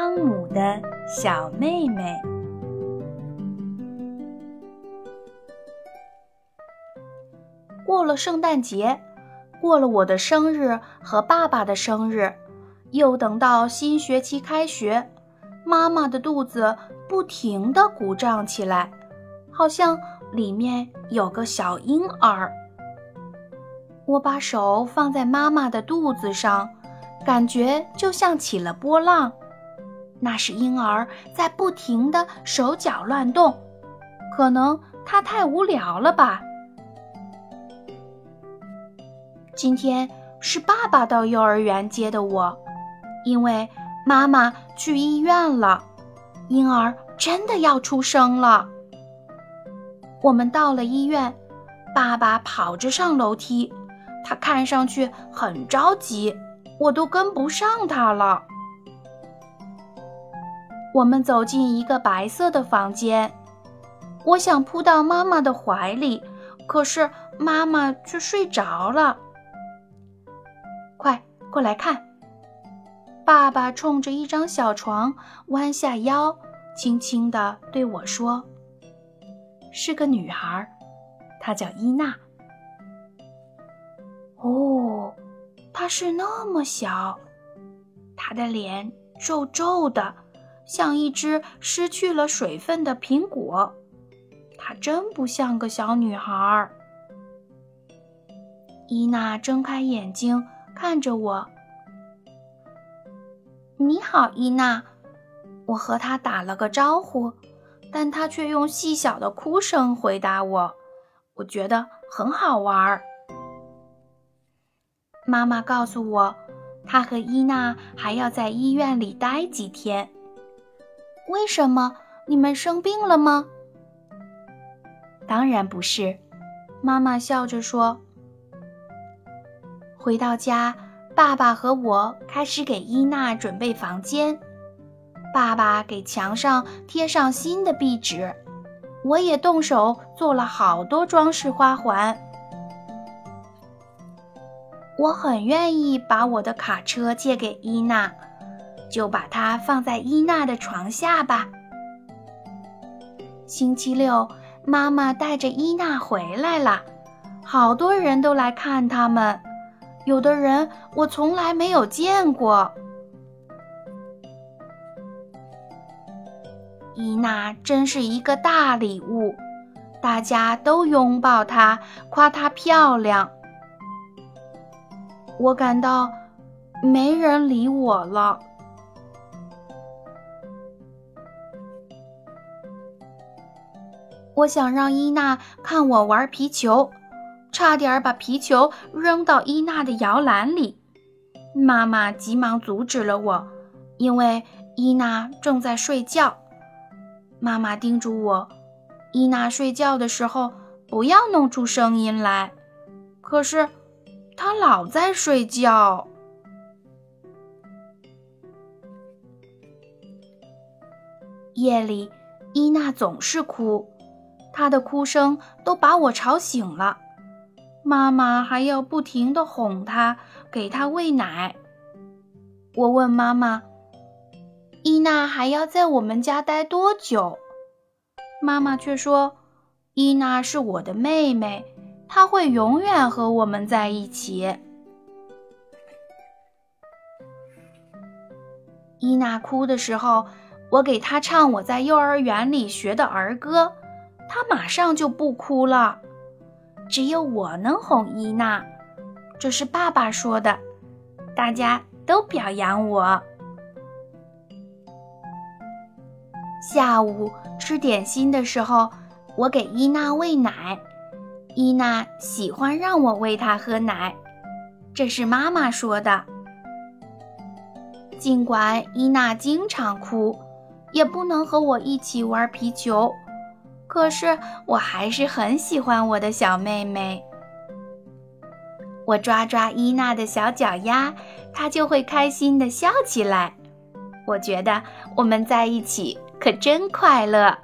汤姆的小妹妹。过了圣诞节，过了我的生日和爸爸的生日，又等到新学期开学，妈妈的肚子不停地鼓胀起来，好像里面有个小婴儿。我把手放在妈妈的肚子上，感觉就像起了波浪。那是婴儿在不停的手脚乱动，可能他太无聊了吧。今天是爸爸到幼儿园接的我，因为妈妈去医院了，婴儿真的要出生了。我们到了医院，爸爸跑着上楼梯。他看上去很着急，我都跟不上他了。我们走进一个白色的房间，我想扑到妈妈的怀里，可是妈妈却睡着了。快过来看！爸爸冲着一张小床弯下腰，轻轻地对我说：“是个女孩，她叫伊娜。”哦，她是那么小，她的脸皱皱的，像一只失去了水分的苹果。它真不像个小女孩。伊娜睁开眼睛看着我：“你好，伊娜。”我和她打了个招呼，但她却用细小的哭声回答我。我觉得很好玩。妈妈告诉我，她和伊娜还要在医院里待几天。为什么？你们生病了吗？当然不是，妈妈笑着说。回到家，爸爸和我开始给伊娜准备房间。爸爸给墙上贴上新的壁纸，我也动手做了好多装饰花环。我很愿意把我的卡车借给伊娜，就把它放在伊娜的床下吧。星期六，妈妈带着伊娜回来了，好多人都来看他们，有的人我从来没有见过。伊娜真是一个大礼物，大家都拥抱她，夸她漂亮。我感到没人理我了。我想让伊娜看我玩皮球，差点把皮球扔到伊娜的摇篮里。妈妈急忙阻止了我，因为伊娜正在睡觉。妈妈叮嘱我，伊娜睡觉的时候不要弄出声音来。可是。她老在睡觉。夜里，伊娜总是哭，她的哭声都把我吵醒了。妈妈还要不停的哄她，给她喂奶。我问妈妈：“伊娜还要在我们家待多久？”妈妈却说：“伊娜是我的妹妹。”她会永远和我们在一起。伊娜哭的时候，我给她唱我在幼儿园里学的儿歌，马上就不哭了。只有我能哄伊娜，这是爸爸说的，大家都表扬我。下午吃点心的时候，我给伊娜喂奶。伊娜喜欢让我喂她喝奶，这是妈妈说的。尽管伊娜经常哭，也不能和我一起玩皮球，可是我还是很喜欢我的小妹妹。我抓抓伊娜的小脚丫，她就会开心的笑起来。我觉得我们在一起可真快乐。